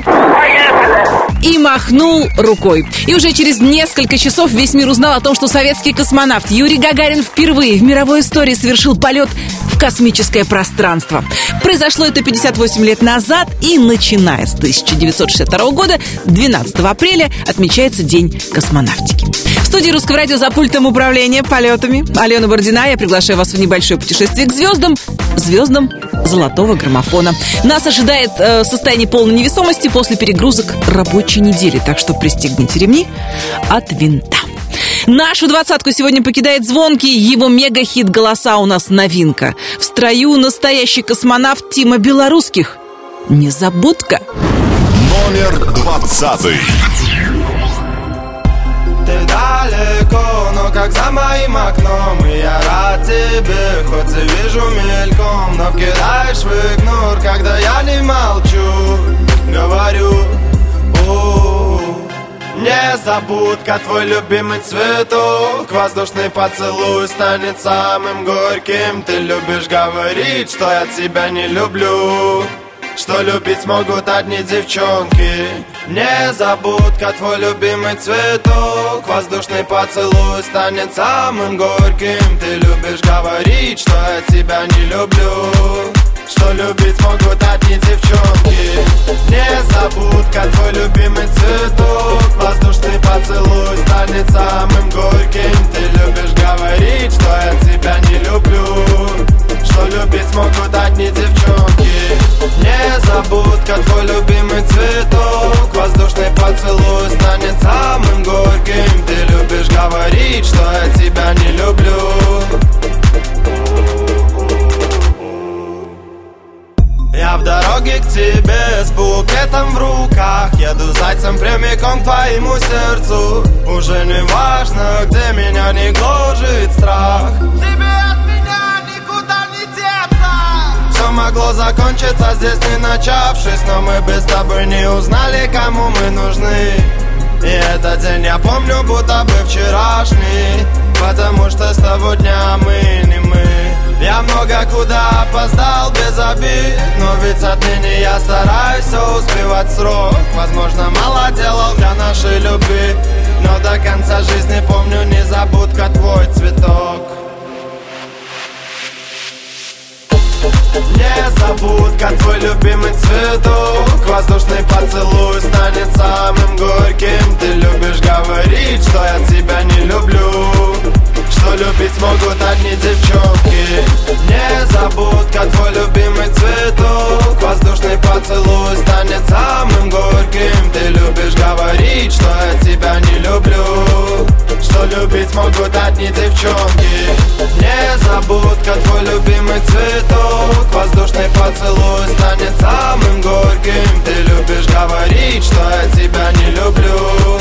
встал и махнул рукой. И уже через несколько часов весь мир узнал о том, что советский космонавт Юрий Гагарин впервые в мировой истории совершил полет космическое пространство. Произошло это 58 лет назад, и начиная с 1962 года, 12 апреля, отмечается День космонавтики. В студии Русского радио за пультом управления полетами Алена Бородина. Я приглашаю вас в небольшое путешествие к звездам, звездам золотого граммофона. Нас ожидает э, состояние полной невесомости после перегрузок рабочей недели, так что пристегните ремни от винта. Нашу двадцатку сегодня покидает звонкий, его мега-хит «Голоса» у нас новинка. В строю настоящий космонавт Тима Белорусских. Незабудка. Номер двадцатый. Ты далеко, но как за моим окном И я рад тебе, хоть и вижу мельком Но вкидаешь в игнор, когда я не молчу Говорю, о Незабудка, твой любимый цветок. Воздушный поцелуй станет самым горьким. Ты любишь говорить, что я тебя не люблю. Что любить могут одни девчонки. Незабудка, твой любимый цветок. Воздушный поцелуй станет самым горьким. Ты любишь говорить, что я тебя не люблю что любить могут одни девчонки Незабудка, твой любимый цветок Воздушный поцелуй станет самым горьким. Ты любишь говорить, что я тебя не люблю. Что любить могут одни девчонки Незабудка, твой любимый цветок Воздушный поцелуй станет самым горьким. Ты любишь говорить, что я тебя не люблю Я в дороге к тебе с букетом в руках. Еду зайцем прямиком к твоему сердцу. Уже не важно, где меня не гложет страх. Тебе от меня никуда не деться. Все могло закончиться здесь не начавшись Но мы с тобой не узнали, кому мы нужны. И этот день я помню, будто бы вчерашний Потому что с того дня мы я много куда опоздал без обид Но ведь отныне я стараюсь все успевать срок. Возможно, мало делал для нашей любви Но до конца жизни помню незабудка твой цветок. Незабудка, твой любимый цветок. Воздушный поцелуй станет самым горьким. Ты любишь говорить, что я тебя не люблю что любить могут одни девчонки. Незабудка, твой любимый цветок. Воздушный поцелуй станет самым горьким. Ты любишь говорить, что я тебя не люблю. Что любить могут одни девчонки. Незабудка, твой любимый цветок. Воздушный поцелуй станет самым горьким. Ты любишь говорить, что я тебя не люблю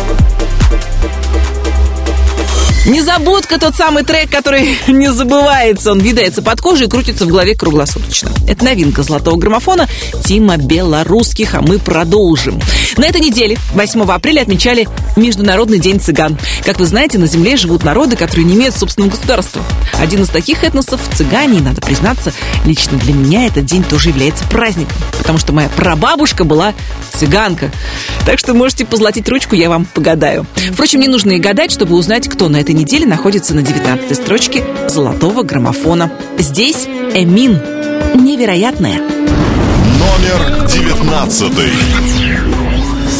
Незабудка тот самый трек, который не забывается. Он видается под кожей и крутится в голове круглосуточно. Это новинка золотого граммофона Тима Белорусских, а мы продолжим. На этой неделе, 8 апреля, отмечали Международный день цыган. Как вы знаете, на Земле живут народы, которые не имеют собственного государства. Один из таких этносов – цыгане, и, надо признаться, лично для меня этот день тоже является праздником, потому что моя прабабушка была цыганка. Так что можете позолотить ручку, я вам погадаю. Впрочем, не нужно и гадать, чтобы узнать, кто на этой неделе находится на 19 строчке золотого граммофона. Здесь Эмин. Невероятная. Номер девятнадцатый.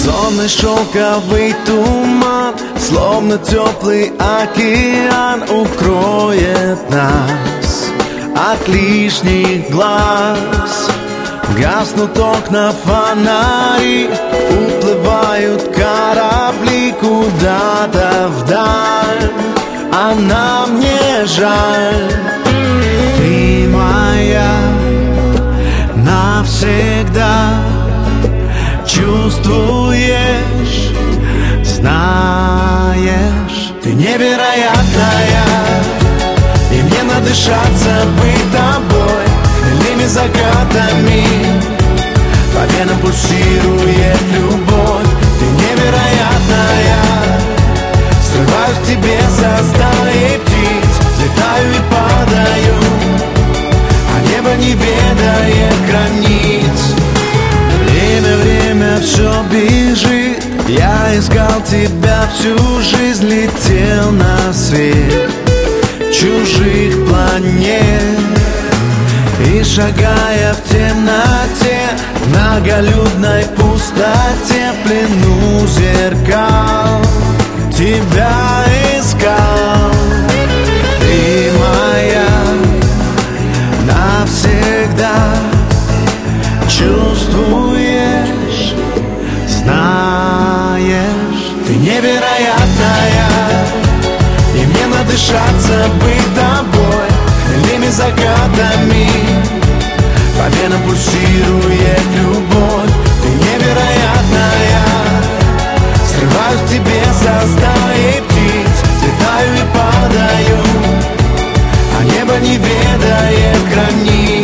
Сонный шелковый туман Словно теплый океан Укроет нас От лишних глаз Гаснут окна фонари Уплывают корабли Куда-то вдаль А нам не жаль. Ты моя навсегда. Чувствуешь, знаешь Ты невероятная. И мне надышаться быть тобой Хмельными закатами По венам пульсирует всю жизнь, летел на свет Чужих планет. И шагая в темноте Многолюдной пустоте плену зеркал Тебя искал мне надышаться быть тобой Хмельными закатами По венам пульсирует любовь. Ты невероятная. Срываюсь к тебе со стаи птиц. Взлетаю и падаю. А небо не ведает границ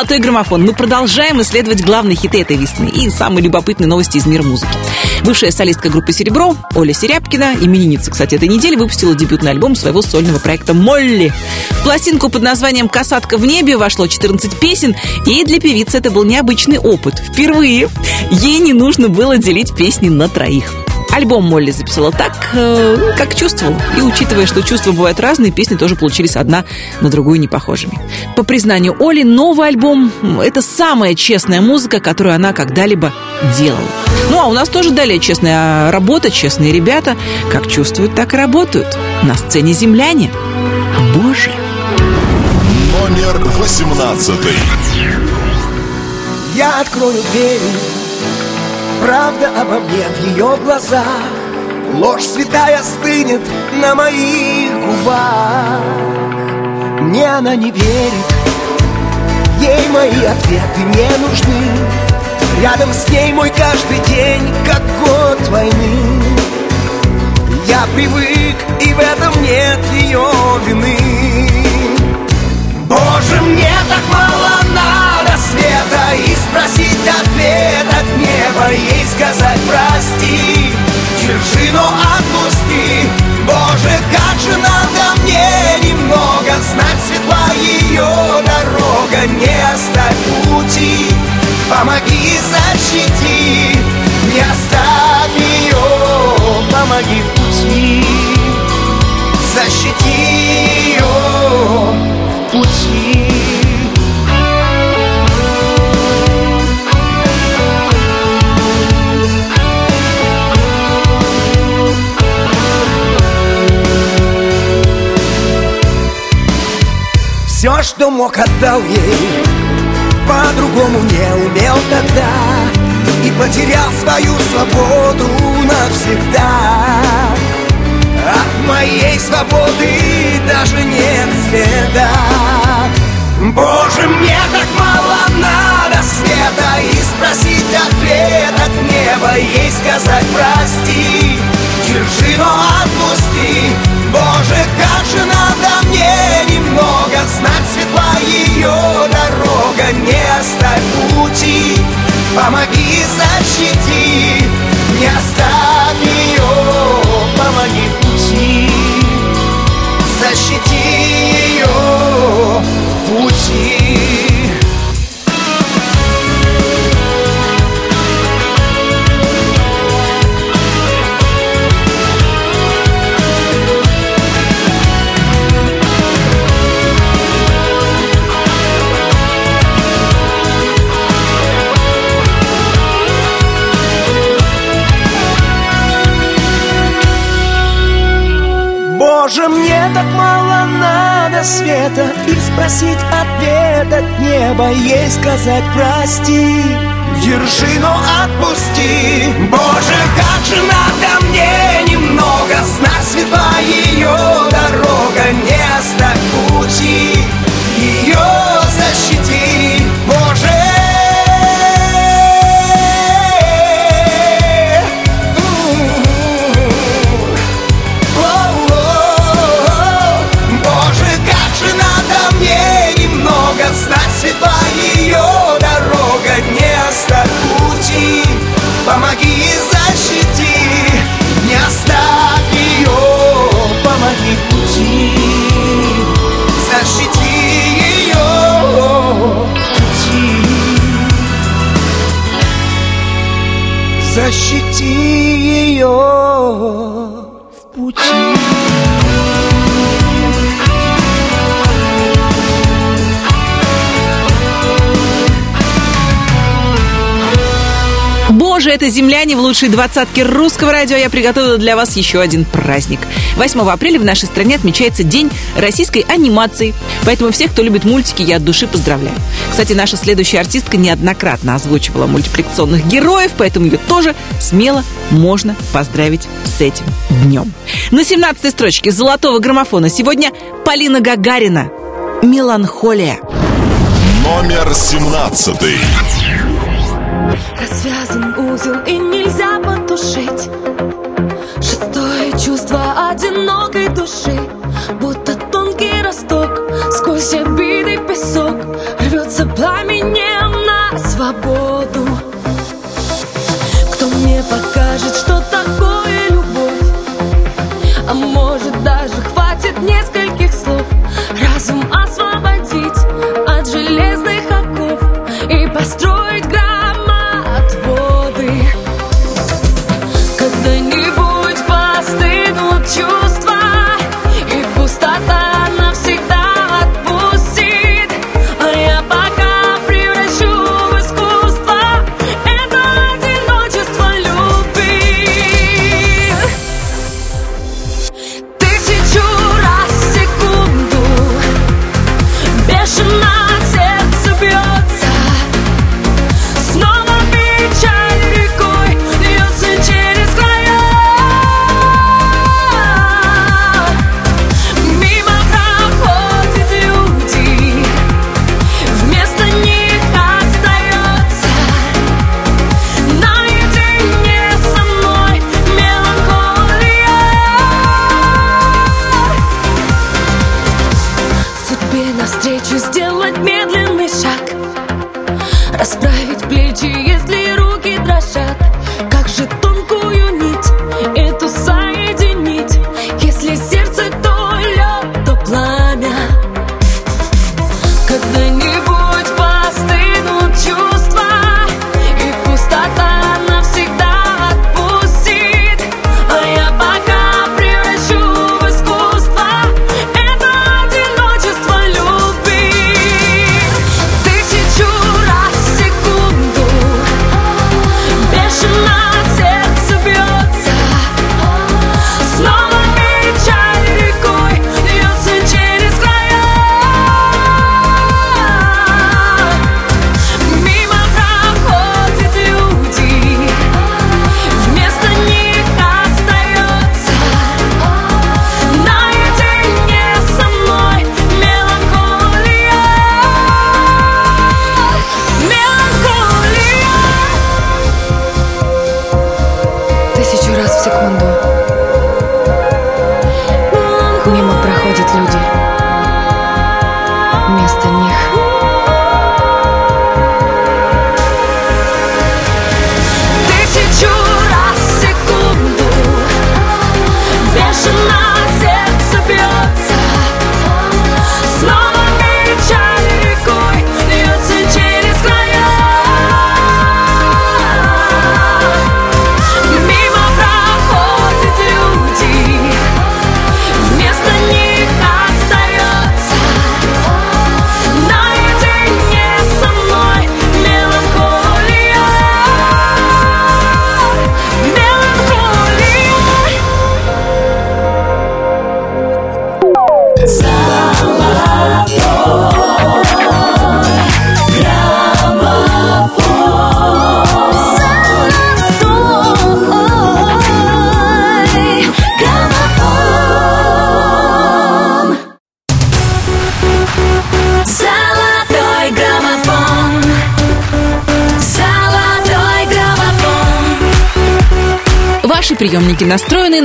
«Золотой граммофон». Мы продолжаем исследовать главные хиты этой весны и самые любопытные новости из мира музыки. Бывшая солистка группы «Серебро» Оля Серябкина, именинница, кстати, этой недели, выпустила дебютный альбом своего сольного проекта «Молли». В пластинку под названием «Касатка в небе» вошло 14 песен, и для певицы это был необычный опыт. Впервые ей не нужно было делить песни на троих. Альбом Молли записала так, э, как чувствовала. И учитывая, что чувства бывают разные, песни тоже получились одна на другую не похожими. По признанию Оли, новый альбом это самая честная музыка, которую она когда-либо делала. Ну, а у нас тоже далее честная работа, честные ребята. Как чувствуют, так и работают. На сцене земляне. Боже! Номер 18. Я открою двери Правда обо мне в ее глазах. Ложь святая стынет на моих губах. Мне она не верит Ей мои ответы не нужны. Рядом с ней мой каждый день Как год войны. Я привык, и в этом нет ее вины. Боже, мне так мало надо света И спросить ответ от неба Ей сказать прости Держи, но отпусти. Боже, как же надо мне немного Знать светла ее дорога Не оставь пути. Помоги, защити Не оставь ее. Помоги в пути. Защити ее в пути Все, что мог, отдал ей. По-другому не умел тогда. И потерял свою свободу навсегда. От моей свободы даже нет следа. Боже, мне так мало надо света. И спросить ответ от неба Ей сказать прости Держи, но Наставь пути, помоги, защити Не оставь ее, помоги пути. Защити. Надо света И спросить ответ от неба Ей сказать прости Держи, но отпусти. Боже, как же надо мне немного Знать светла ее дорога Не оставь пути Защити ее земляне в лучшей двадцатке русского радио. Я приготовила для вас еще один праздник. 8 апреля в нашей стране отмечается День российской анимации. Поэтому всех, кто любит мультики, я от души поздравляю. Кстати, наша следующая артистка неоднократно озвучивала мультипликационных героев, поэтому ее тоже смело можно поздравить с этим днем. На 17 строчке золотого граммофона сегодня Полина Гагарина. Меланхолия. Номер 17. Развязан узел и нельзя потушить. Шестое чувство одинокой души Будто тонкий росток Сквозь обиды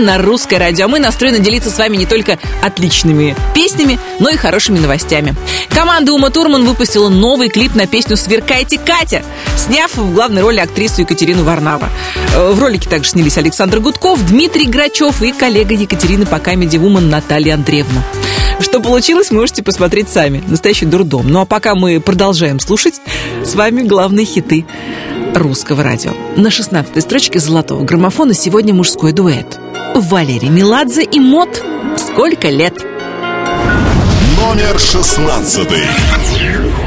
на русское радио. Мы настроены делиться с вами не только отличными песнями, но и хорошими новостями. Команда Ума Турман выпустила новый клип на песню «Сверкайте, Катя», сняв в главной роли актрису Екатерину Варнава. Э, в ролике также снялись Александр Гудков, Дмитрий Грачев и коллега Екатерины по Comedy Woman Наталья Андреевна. Что получилось, можете посмотреть сами. Настоящий дурдом. Ну а пока мы продолжаем слушать, с вами главные хиты русского радио. На 16 строчке золотого граммофона сегодня мужской дуэт. Валерий Меладзе и Мот «Сколько лет?» Номер шестнадцатый.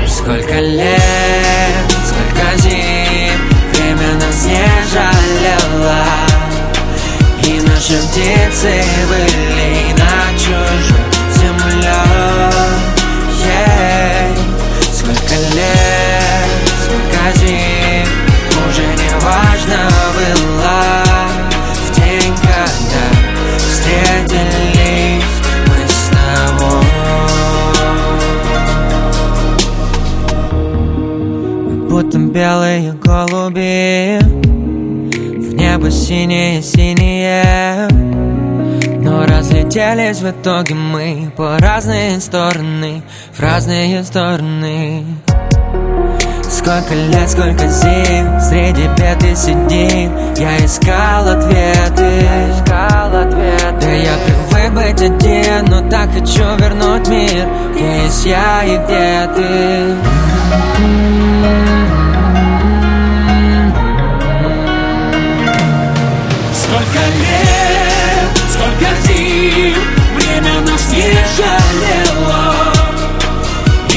Сколько лет, сколько зим Время нас не жалело И наши птицы были на чужой земле Ей. Сколько лет, сколько зим небо синее-синее Но разлетелись в итоге мы По разные стороны, в разные стороны. Сколько лет, сколько зим Среди бед и седин. Я искал ответы. Да я привык быть один Но так хочу вернуть мир. Где есть я и где ты Сколько лет, сколько зим Время нас не жалело.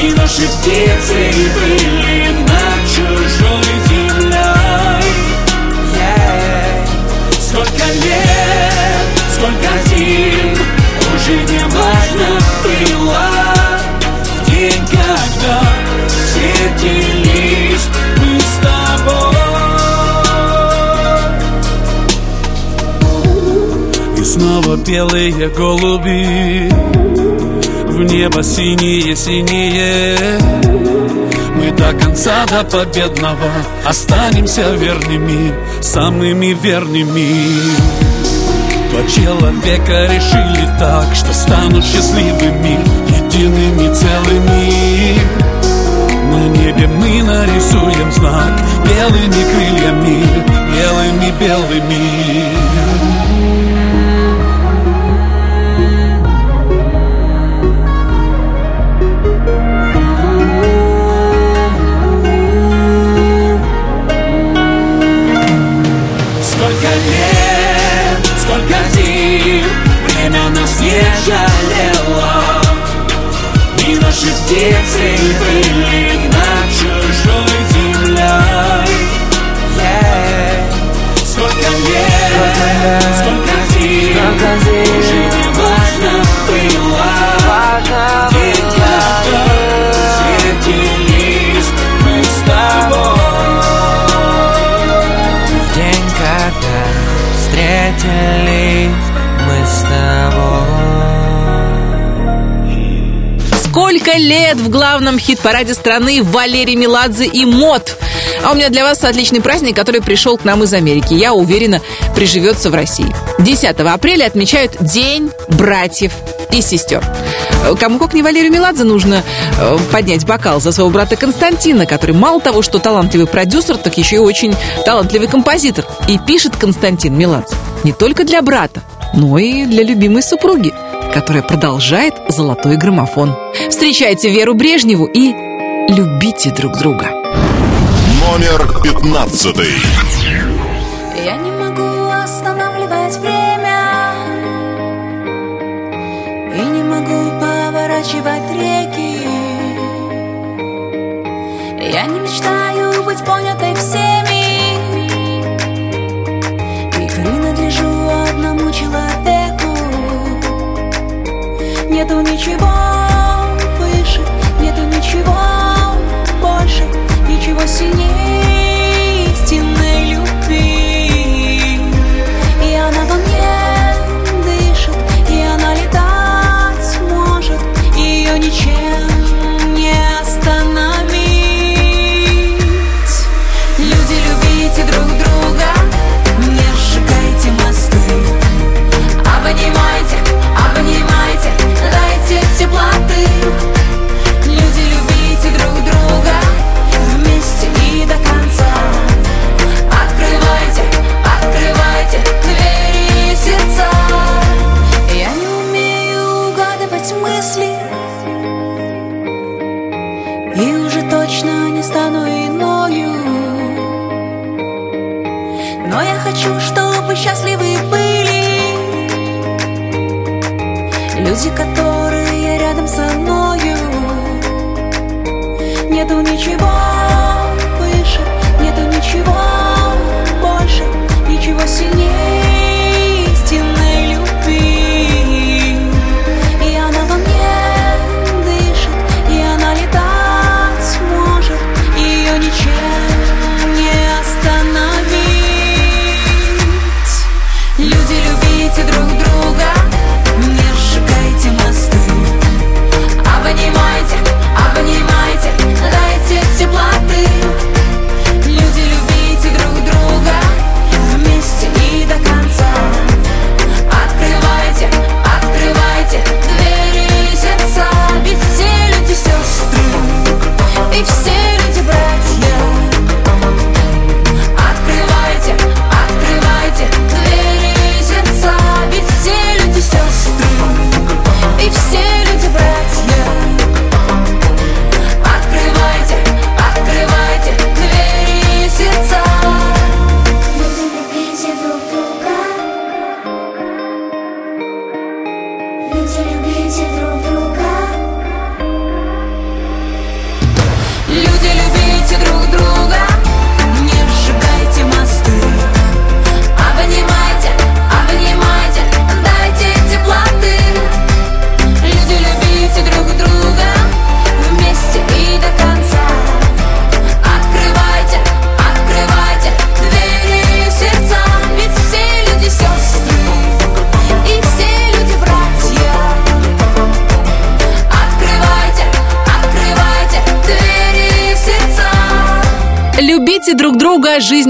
И наши птицы были над чужой землей. Сколько лет, сколько зим Уже не важно было. В день, когда встретились снова белые голуби. В небо синие-синие Мы до конца, до победного Останемся верными, самыми верными. Два человека решили так Что станут счастливыми, едиными целыми. На небе мы нарисуем знак Белыми крыльями, белыми-белыми наши птицы Сколько лет в главном хит-параде страны Валерий Меладзе и МОД. А у меня для вас отличный праздник, который пришел к нам из Америки. Я уверена, приживется в России. 10 апреля отмечают День братьев и сестер. Кому как не Валерию Меладзе нужно э, поднять бокал за своего брата Константина, который мало того, что талантливый продюсер, так еще и очень талантливый композитор. И пишет Константин Меладзе не только для брата, но и для любимой супруги, которая продолжает золотой граммофон. Встречайте Веру Брежневу и любите друг друга. Номер пятнадцатый. Я не могу останавливать время И не могу поворачивать реки Я не мечтаю быть понятой всеми Нету ничего выше, нету ничего больше Ничего сильнее Нету ничего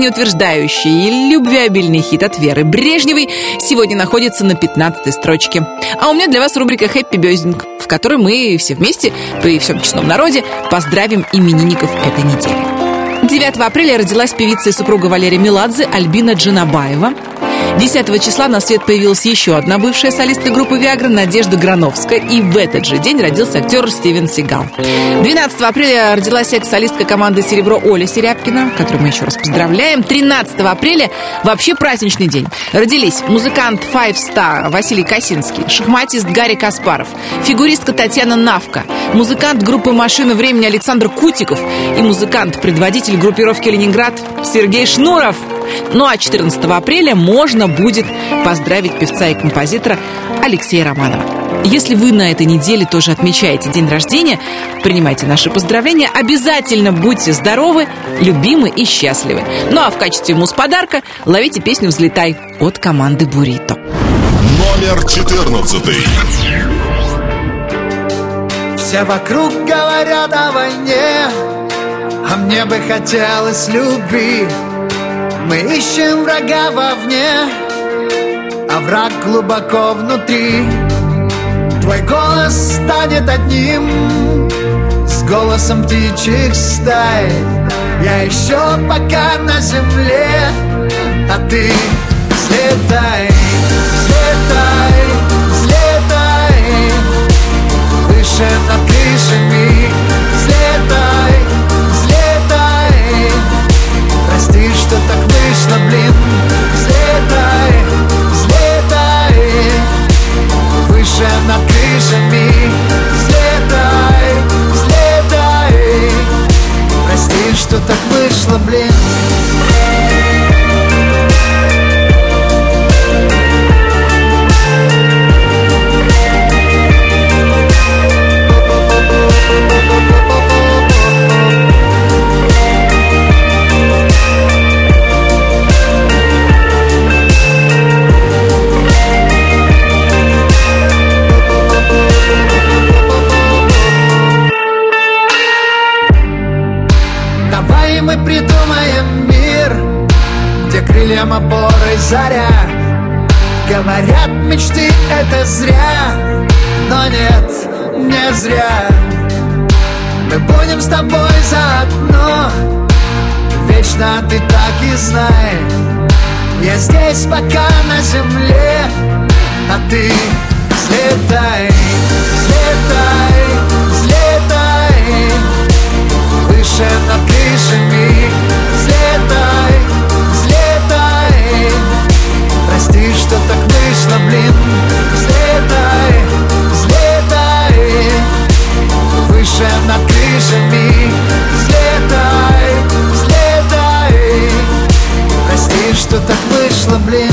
жизнеутверждающий и любвеобильный хит от Веры Брежневой сегодня находится на 15 строчке. А у меня для вас рубрика «Хэппи Бездинг», в которой мы все вместе при всем честном народе поздравим именинников этой недели. 9 апреля родилась певица и супруга Валерия Меладзе Альбина Джанабаева. 10 числа на свет появилась еще одна бывшая солистка группы «Виагра» Надежда Грановская. И в этот же день родился актер Стивен Сигал. 12 апреля родилась экс-солистка команды «Серебро» Оля Серябкина, которую мы еще раз поздравляем. 13 апреля вообще праздничный день. Родились музыкант Five Star Василий Косинский, шахматист Гарри Каспаров, фигуристка Татьяна Навка, музыкант группы «Машина времени» Александр Кутиков и музыкант-предводитель группировки «Ленинград» Сергей Шнуров. Ну а 14 апреля можно будет поздравить певца и композитора Алексея Романова. Если вы на этой неделе тоже отмечаете день рождения, принимайте наши поздравления. Обязательно будьте здоровы, любимы и счастливы. Ну а в качестве муз-подарка ловите песню «Взлетай» от команды «Бурито». Номер 14. Все вокруг говорят о войне А мне бы хотелось любви Мы ищем врага вовне А враг глубоко внутри. Твой голос станет одним С голосом птичьих стай. Я еще пока на земле А ты взлетай, взлетай, взлетай. Выше над крышами Взлетай, Что так вышло, блин. Взлетай, взлетай. Выше над крышами. Взлетай, взлетай. Прости, что так вышло, блин заря. Говорят, мечты это зря Но нет, не зря. Мы будем с тобой заодно Вечно ты так и знай. Я здесь пока на земле А ты взлетай, взлетай, взлетай. Выше над крышами Взлетай, Прости, что так вышло, блин. Взлетай, взлетай. Выше над крышами. Взлетай, взлетай. Прости, что так вышло, блин.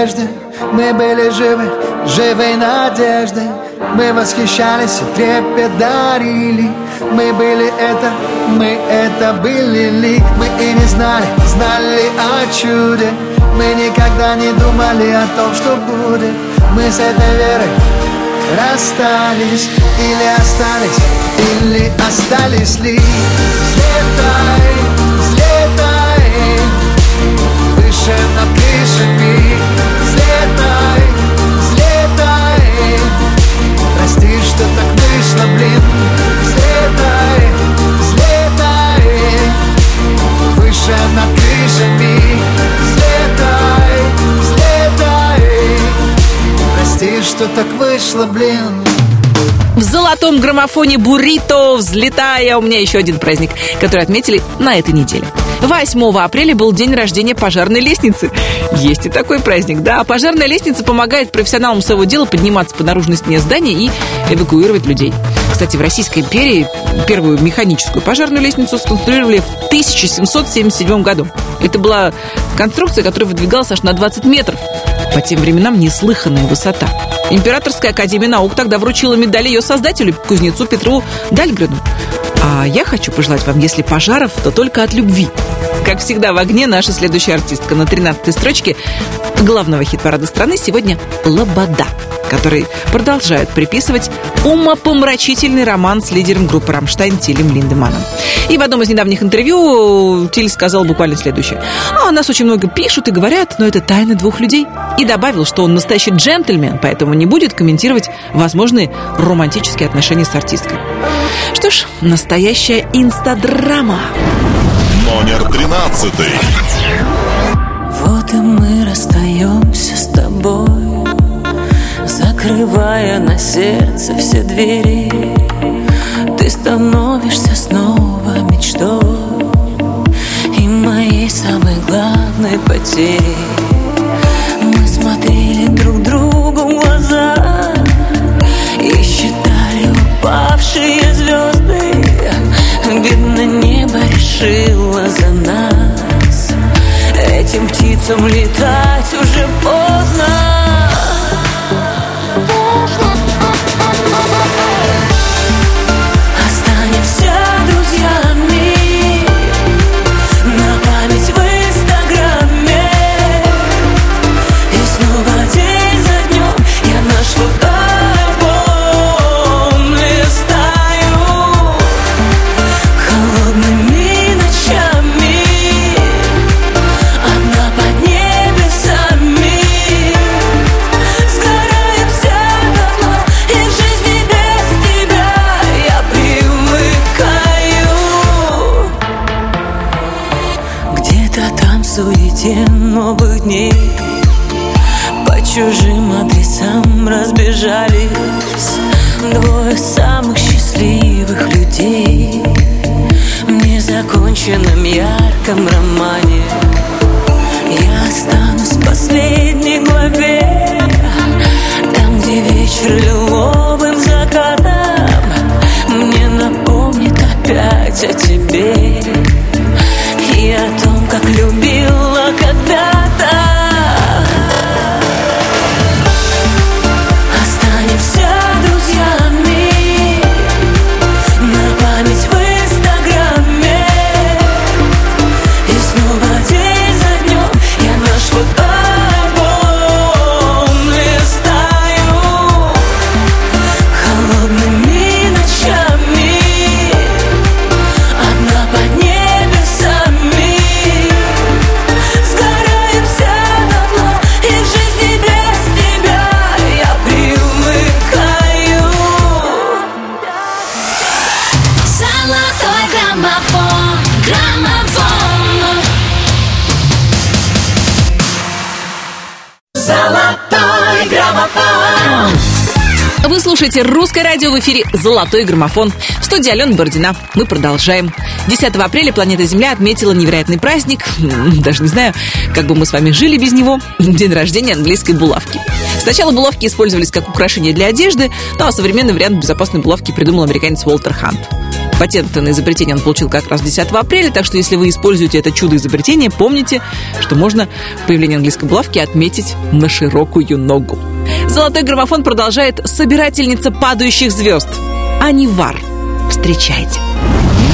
Прежде Мы были живы, живой надежды Мы восхищались и трепет дарили. Мы были это, мы это были. Ли Мы и не знали, знали о чуде. Мы никогда не думали о том, что будет. Мы с этой верой расстались Или остались, или остались ли. Взлетай, взлетай Выше над крышами. Взлетай, Что так вышло, блин. Взлетай, взлетай. Выше над крышами. Взлетай, взлетай. Прости, что так вышло, блин. В золотом граммофоне «Буррито» взлетая. У меня еще один праздник, который отметили на этой неделе. 8 апреля был день рождения пожарной лестницы. Есть и такой праздник, да. Пожарная лестница помогает профессионалам своего дела подниматься по наружной стене здания и эвакуировать людей. Кстати, в Российской империи первую механическую пожарную лестницу сконструировали в 1777 году. Это была конструкция, которая выдвигалась аж на 20 метров. По тем временам неслыханная высота. Императорская академия наук тогда вручила медаль ее создателю, кузнецу Петру Дальгрену. А я хочу пожелать вам, если пожаров, то только от любви. Как всегда, в огне наша следующая артистка на 13-й строчке главного хит-парада страны сегодня «Лобода», который продолжают приписывать умопомрачительный роман с лидером группы «Рамштайн» Тилем Линдеманом. И в одном из недавних интервью Тиль сказал буквально следующее. «А нас очень много пишут и говорят, но это тайна двух людей». И добавил, что он настоящий джентльмен, поэтому не будет комментировать возможные романтические отношения с артисткой. Что ж, настоящая инстадрама. Номер тринадцатый. Вот и мы расстаемся с тобой, Закрывая на сердце все двери. Ты становишься снова мечтой И моей самой главной потерей. Небо решило за нас. Этим птицам летать уже поздно Вы слушаете «Русское радио» в эфире «Золотой граммофон». В студии Алена Бородина. Мы продолжаем. 10 апреля планета Земля отметила невероятный праздник. Даже не знаю, как бы мы с вами жили без него. День рождения английской булавки. Сначала булавки использовались как украшение для одежды, ну а современный вариант безопасной булавки придумал американец Уолтер Хант. Патент на изобретение он получил как раз 10 апреля, так что если вы используете это чудо изобретения, помните, что можно появление английской булавки отметить на широкую ногу. Золотой граммофон продолжает собирательница падающих звезд. Анивар. Встречайте.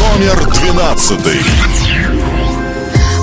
Номер двенадцатый.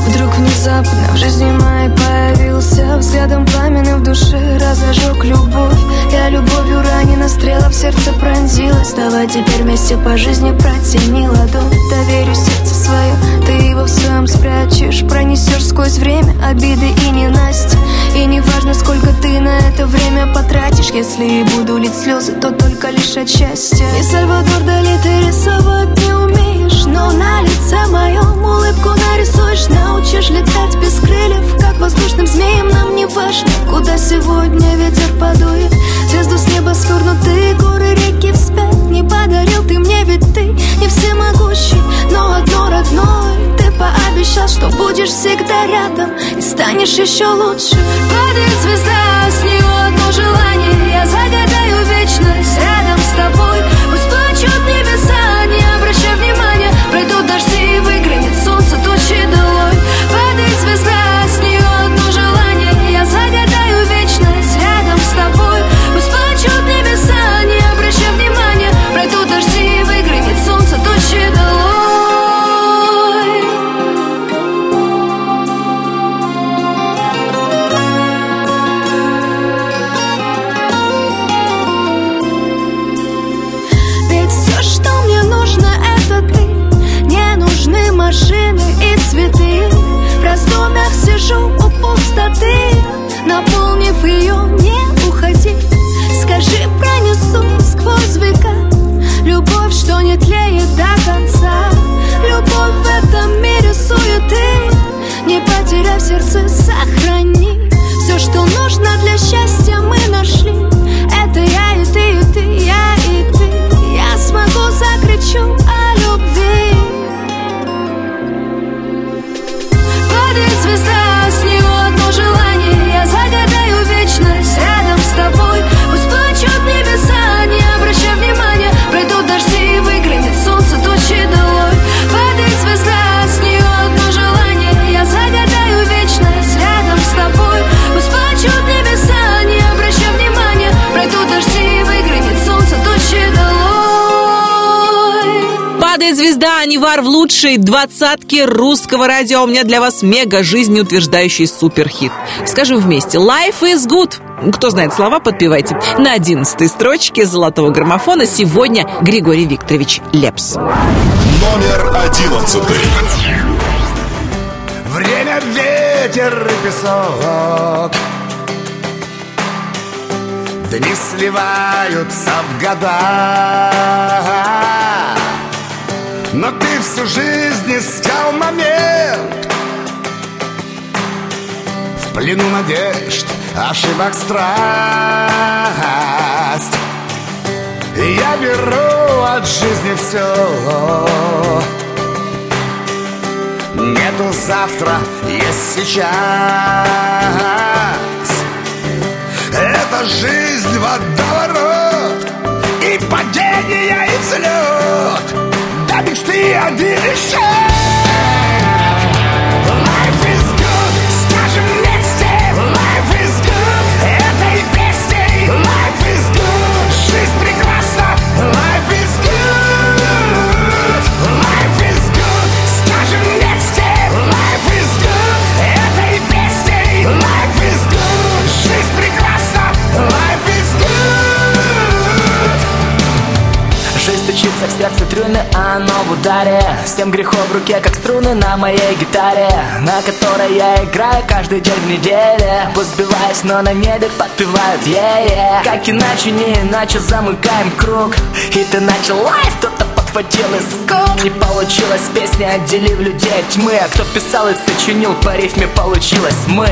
Вдруг внезапно в жизни моей появился Взглядом пламенным в душе разожег любовь. Я любовью ранена, стрела в сердце пронзилась. Давай теперь вместе по жизни протяни ладонь. Доверю сердце свое, ты его в своем спрячешь. Пронесешь сквозь время обиды и ненасти И не важно, сколько ты на это время потратишь. Если и буду лить слезы, то только лишь от счастья И Сальвадор Дали ты рисовать не умеешь Но на лице моем улыбку нарисуешь Научишь летать без крыльев Как воздушным змеем нам не важно Куда сегодня ветер подует. Звезду с неба свернутые горы, реки вспять Не подарил ты мне, ведь ты не всемогущий Но одно родное Ты пообещал, что будешь всегда рядом И станешь еще лучше. Падает звезда, с нее одно желание Я загадаю вечность рядом с тобой. Пусть плачут небеса, сижу у пустоты Наполнив ее, не уходи. Скажи, пронесу сквозь века Любовь, что не тлеет до конца. Любовь в этом мире суеты Не потеряй в сердце, сохрани. Все, что нужно для счастья, мы Анивар в лучшей двадцатке русского радио. У меня для вас мега жизнеутверждающий суперхит. Скажем вместе. Life is good. Кто знает слова, подпевайте. На одиннадцатой строчке золотого граммофона сегодня Григорий Викторович Лепс. Номер одиннадцатый. Время, ветер и песок Дни сливаются в года Но ты всю жизнь искал момент. В плену надежд, ошибок страсть. Я беру от жизни все Нету завтра, есть сейчас. Это жизнь водоворот И падение, и взлет До мечты один шаг Life В сердце трюны, оно в ударе. С тем грехом в руке, как струны на моей гитаре На которой я играю каждый день в неделе. Пусть сбиваюсь, но на небе подпевают yeah-yeah Как иначе, не иначе замыкаем круг. И ты начал лайф, кто-то подхватил из скоб Не получилось песня, отделив людей от тьмы А кто писал и сочинил, по рифме получилось мы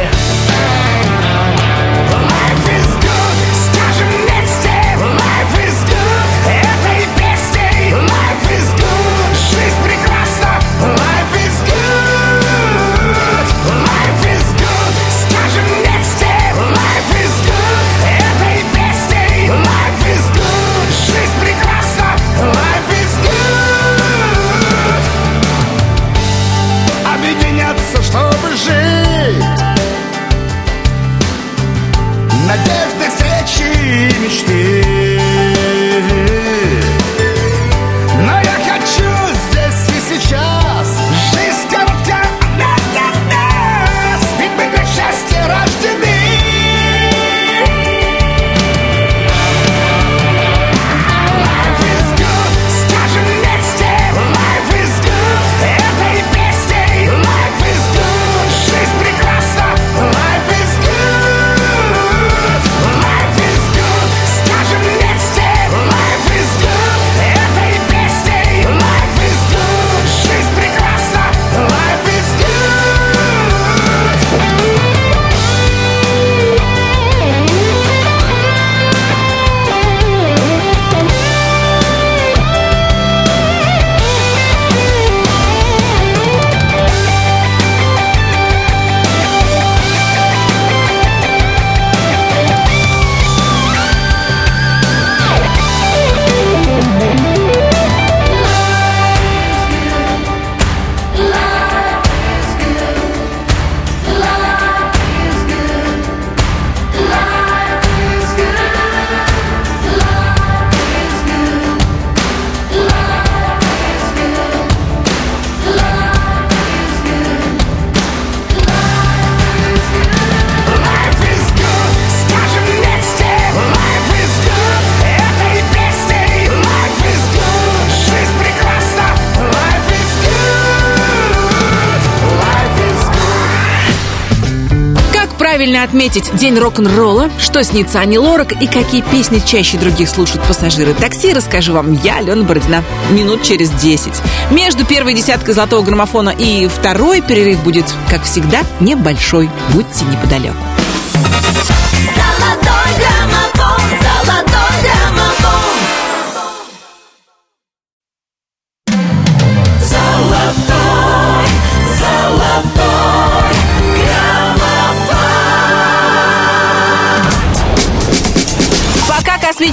отметить день рок-н-ролла, что снится Ани Лорак и какие песни чаще других слушают пассажиры такси, расскажу вам я, Алена Бородина, минут через 10. Между первой десяткой золотого граммофона и второй перерыв будет, как всегда, небольшой. Будьте неподалеку.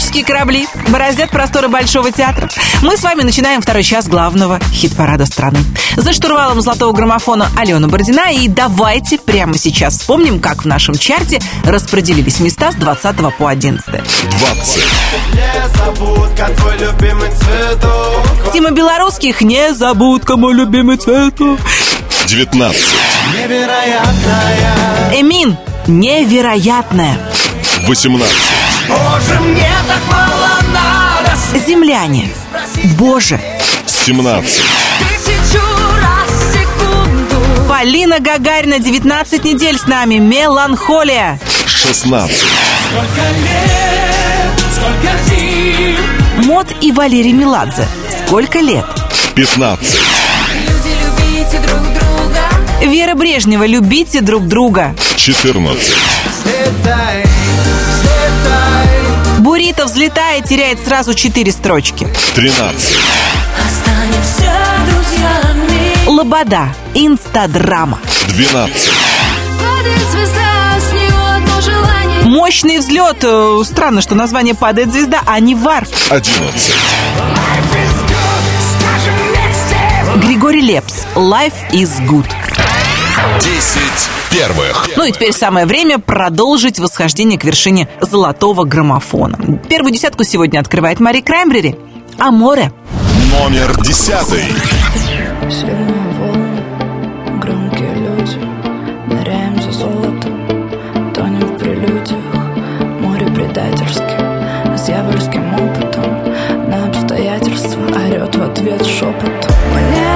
Космические корабли бороздят просторы Большого театра, мы с вами начинаем второй час главного хит-парада страны. За штурвалом золотого граммофона Алена Бородина. И давайте прямо сейчас вспомним, как в нашем чарте распределились места с 20 по 11. 20. Незабудка, твой любимый цветок Тима Белорусских «Не забудка, мой любимый цветок». 19. Невероятная Эмин «Невероятная». 18. Боже, мне так мало надо Земляне. Боже. 17. Тысячу раз в секунду. Полина Гагарина 19 недель с нами. Меланхолия. 16. Сколько лет, сколько зим Мод и Валерий Меладзе. Сколько лет? 15. Люди, любите друг друга. Вера Брежнева «Любите друг друга». 14. Бурито взлетает, теряет сразу четыре строчки. 13. Останемся друзьями. Лобода. Инстадрама. 12. Падает звезда, с нее одно желание. Мощный взлет. Э, Странно, что название «Падает звезда», а не «Вар». 11. Григорий Лепс. «Life is good». 10 первых. Ну и теперь самое время продолжить восхождение к вершине золотого граммофона. Первую десятку сегодня открывает Мари Краймбрери. А море? Номер 10. Сильные волны, громкие люди Ныряем за золотом, тонем в прелюдиях Море предательски, с дьявольским опытом На обстоятельства орет в ответ шепот Мы не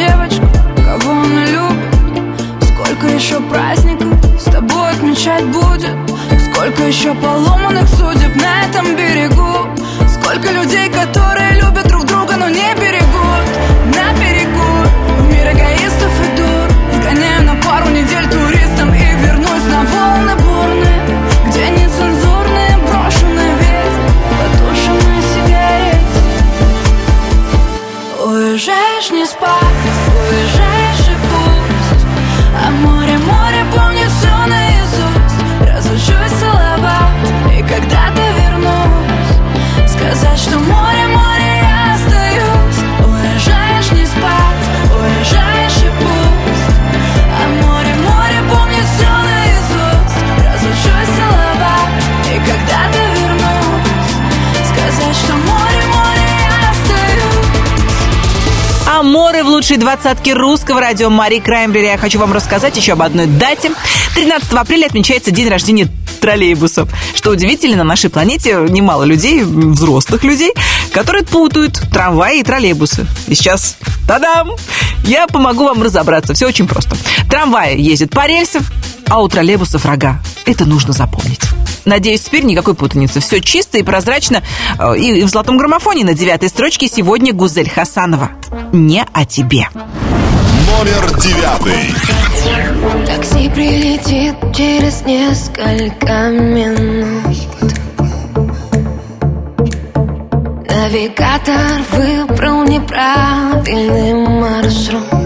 девочка, кого она любит? Сколько еще праздников с тобой отмечать будет? Сколько еще поломанных судеб на этом берегу? Сколько людей, которые любят друг друга, но не что море, море, я остаюсь. Уезжаешь не спать, уезжаешь и пусть А море, море помнит все наизусть. Разучусь целовать и когда-то вернусь. Сказать, что море, море, я остаюсь. А море в лучшей двадцатке русского радио Мари Краймбрери. Я хочу вам рассказать еще об одной дате. 13 апреля отмечается день рождения троллейбусов. Что удивительно, на нашей планете немало людей, взрослых людей, которые путают трамваи и троллейбусы. И сейчас, тадам, я помогу вам разобраться. Все очень просто. Трамвай ездит по рельсам, а у троллейбусов рога. Это нужно запомнить. Надеюсь, теперь никакой путаницы. Все чисто и прозрачно. Э, И в золотом граммофоне на девятой строчке сегодня Гузель Хасанова. Не о тебе. Номер девятый. Такси прилетит через несколько минут. Навигатор выбрал неправильный маршрут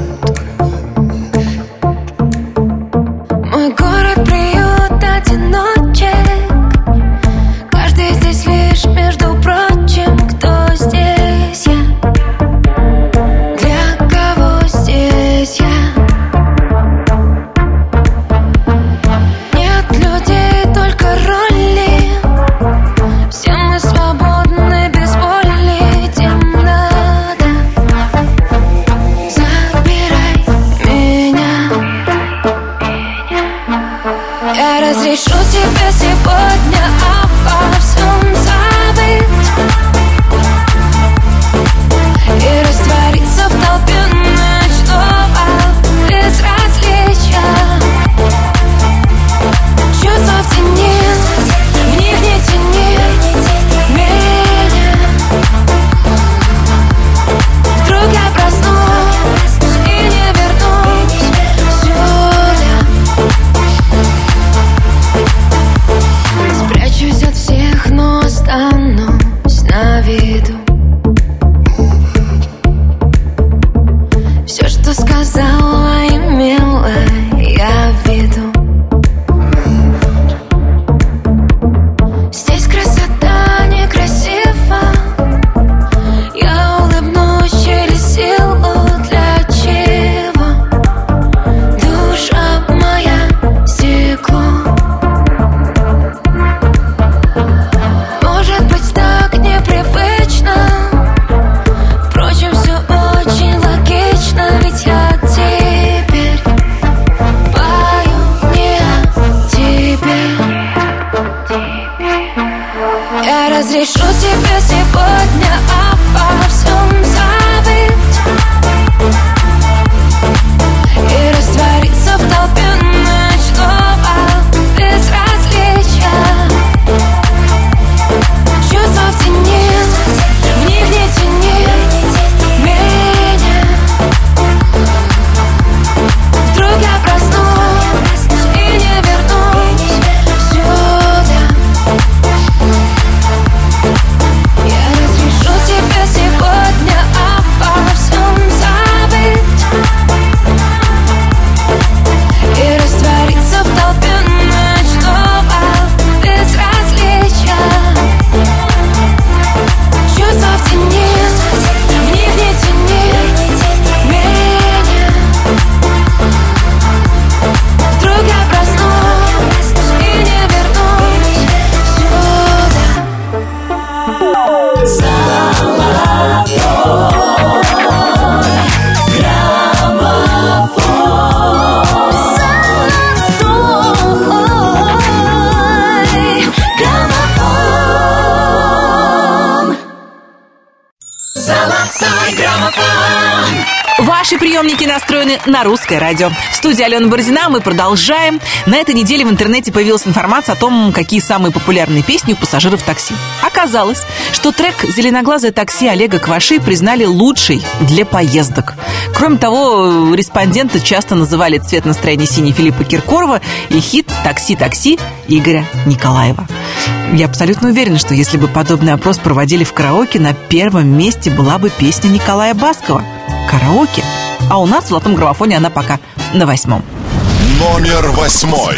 на русское радио. В студии Алена Бородина мы продолжаем. На этой неделе в интернете появилась информация о том, какие самые популярные песни у пассажиров такси. Оказалось, что трек «Зеленоглазое такси» Олега Кваши признали лучший для поездок. Кроме того, респонденты часто называли цвет настроения синий Филиппа Киркорова и хит «Такси-такси» Игоря Николаева. Я абсолютно уверена, что если бы подобный опрос проводили в караоке, на первом месте была бы песня Николая Баскова «Караоке». А у нас в золотом граммофоне она пока на восьмом. Номер восьмой.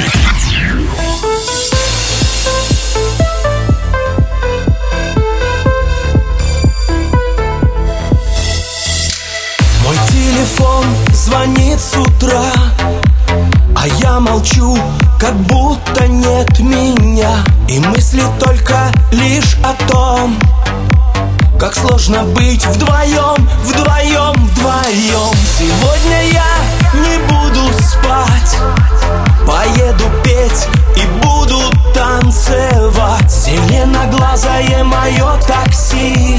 Мой телефон звонит с утра А я молчу, как будто нет меня И мысли только лишь о том Как сложно быть вдвоем, вдвоем, вдвоем. Сегодня я не буду спать. Поеду петь и буду танцевать. Зеленоглазое мое такси.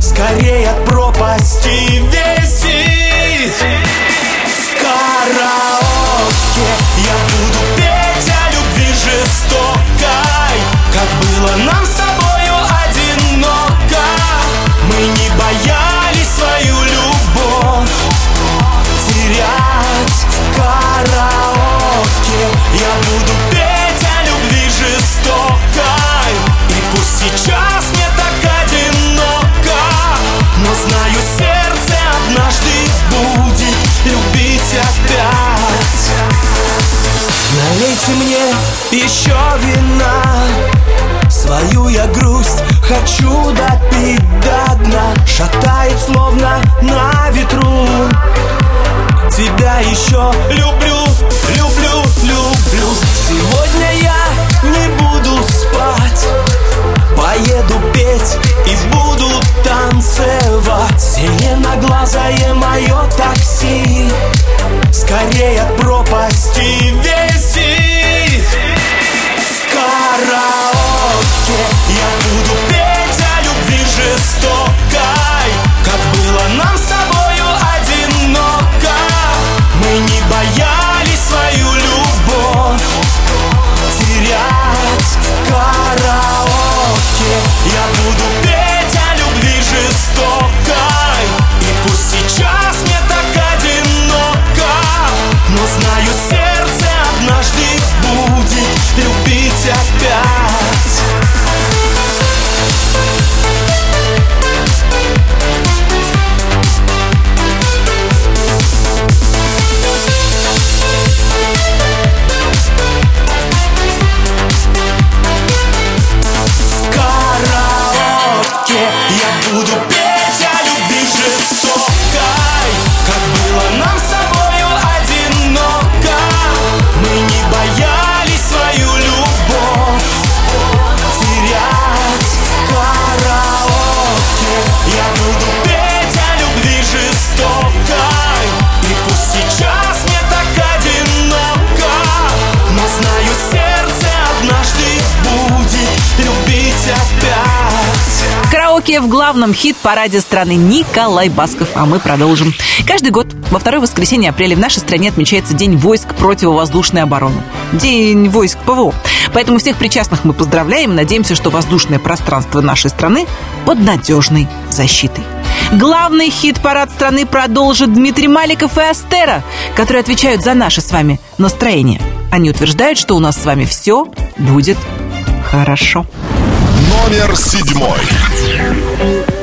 Скорее от пропасти весит Я буду петь о любви жестокой. И пусть сейчас мне так одиноко Но знаю, сердце однажды будет любить опять. Налейте мне еще вина. Свою я грусть хочу допить до дна. Шатает словно на ветру. Тебя еще люблю, люблю, люблю. Сегодня я не буду спать. Поеду петь и буду танцевать. Зеленоглазое мое такси. Скорее от пропасти вверх Далее в главном хит-параде страны Николай Басков. А мы продолжим. Каждый год во второе воскресенье апреля в нашей стране отмечается День войск противовоздушной обороны. День войск ПВО. Поэтому всех причастных мы поздравляем и надеемся, что воздушное пространство нашей страны под надежной защитой. Главный хит-парад страны продолжит Дмитрий Маликов и Астера, которые отвечают за наше с вами настроение. Они утверждают, что у нас с вами все будет хорошо. Хорошо. Номер седьмой.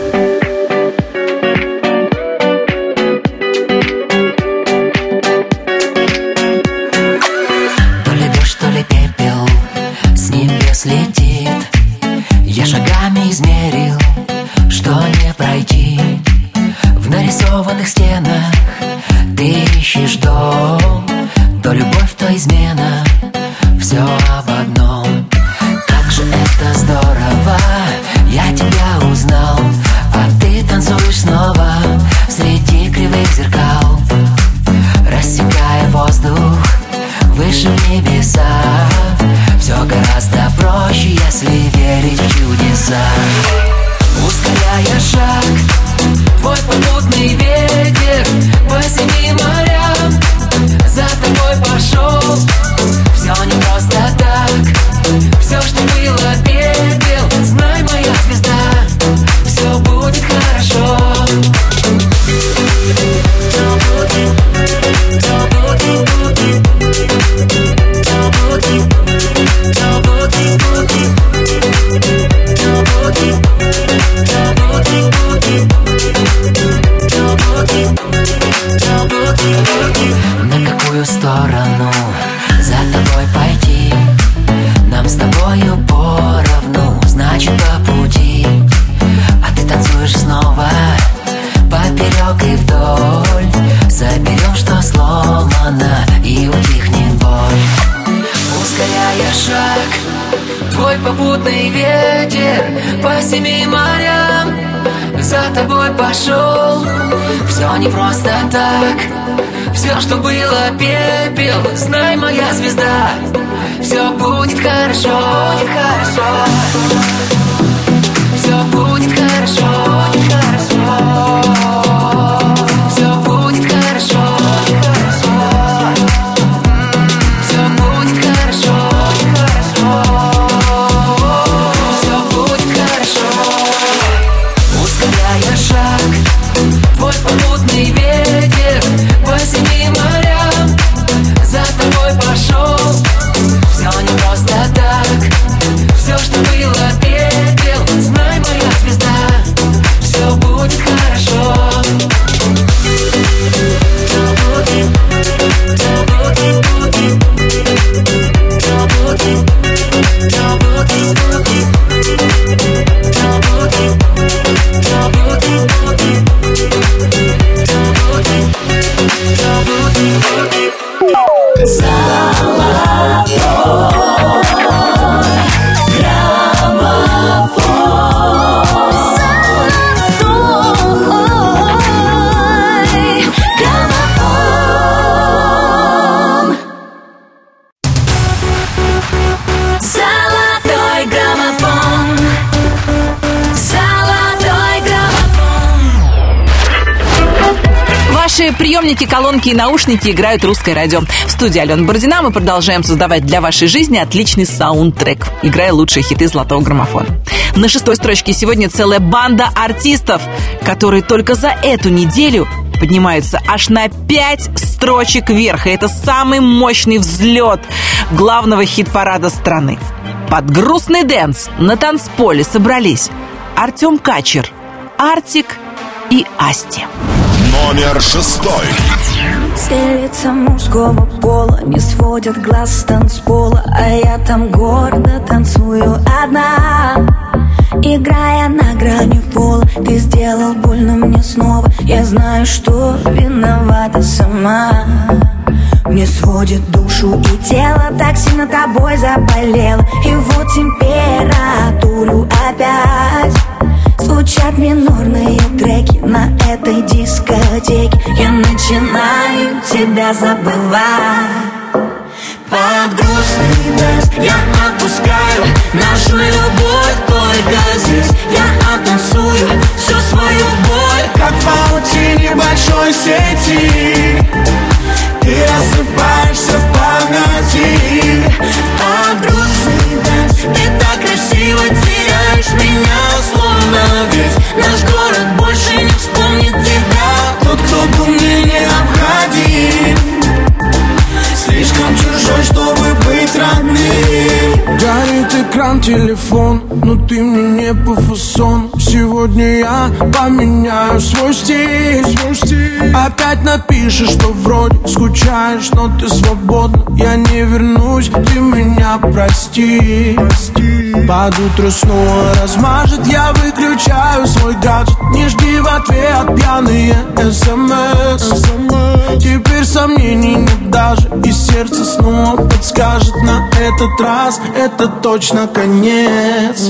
show приемники, колонки и наушники играют русское радио. В студии Алена Бородина мы продолжаем создавать для вашей жизни отличный саундтрек, играя лучшие хиты золотого граммофона. На шестой строчке сегодня целая банда артистов, которые только за эту неделю поднимаются аж на пять строчек вверх. И это самый мощный взлет главного хит-парада страны. Под грустный дэнс на танцполе собрались Артем Качер, Артик и Асти. Номер шестой. Все мужского пола не сводят глаз с танцпола А я там гордо танцую одна. Играя на грани пола Ты сделал больно мне снова. Я знаю, что виновата сама. Мне сводит душу и тело Так сильно тобой заболело. И вот температуру опять Звучат минорные треки на этой дискотеке. Я начинаю тебя забывать. Под грустный дэнс я отпускаю Нашу любовь только здесь. Я оттанцую всю свою боль Как в паутине большой сети. Ты рассыпаешься в памяти. Под грустный дэнс Ты так красиво теряешь меня Словно весь наш город больше не вспомнит тебя. Тот, кто был мне необходим. Слишком чужой, чтобы быть родным. Горит экран, телефон, но ты мне не по фасону Сегодня я поменяю свой стиль, свой стиль. Опять напишешь, что вроде скучаешь, но ты свободна. Я не вернусь, ты меня прости, Под утро снова размажет, я выключаю свой гаджет. Не жди в ответ пьяные смс Теперь сомнений нет даже И сердце снова подскажет. На этот раз Это точно конец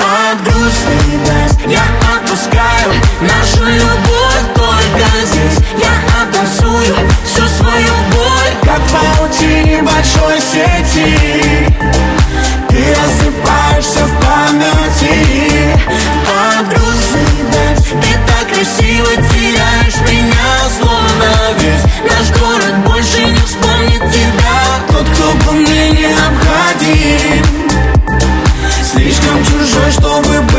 Под грустный дэнс я отпускаю Нашу любовь только здесь. Я оттанцую всю свою боль Как в паутине большой сети. Ты рассыпаешься в памяти. Под грустный дэнс Ты так красиво теряешь меня Словно весь наш город больше не вспомнит тебя. Тот, кто был мне необходим Чтобы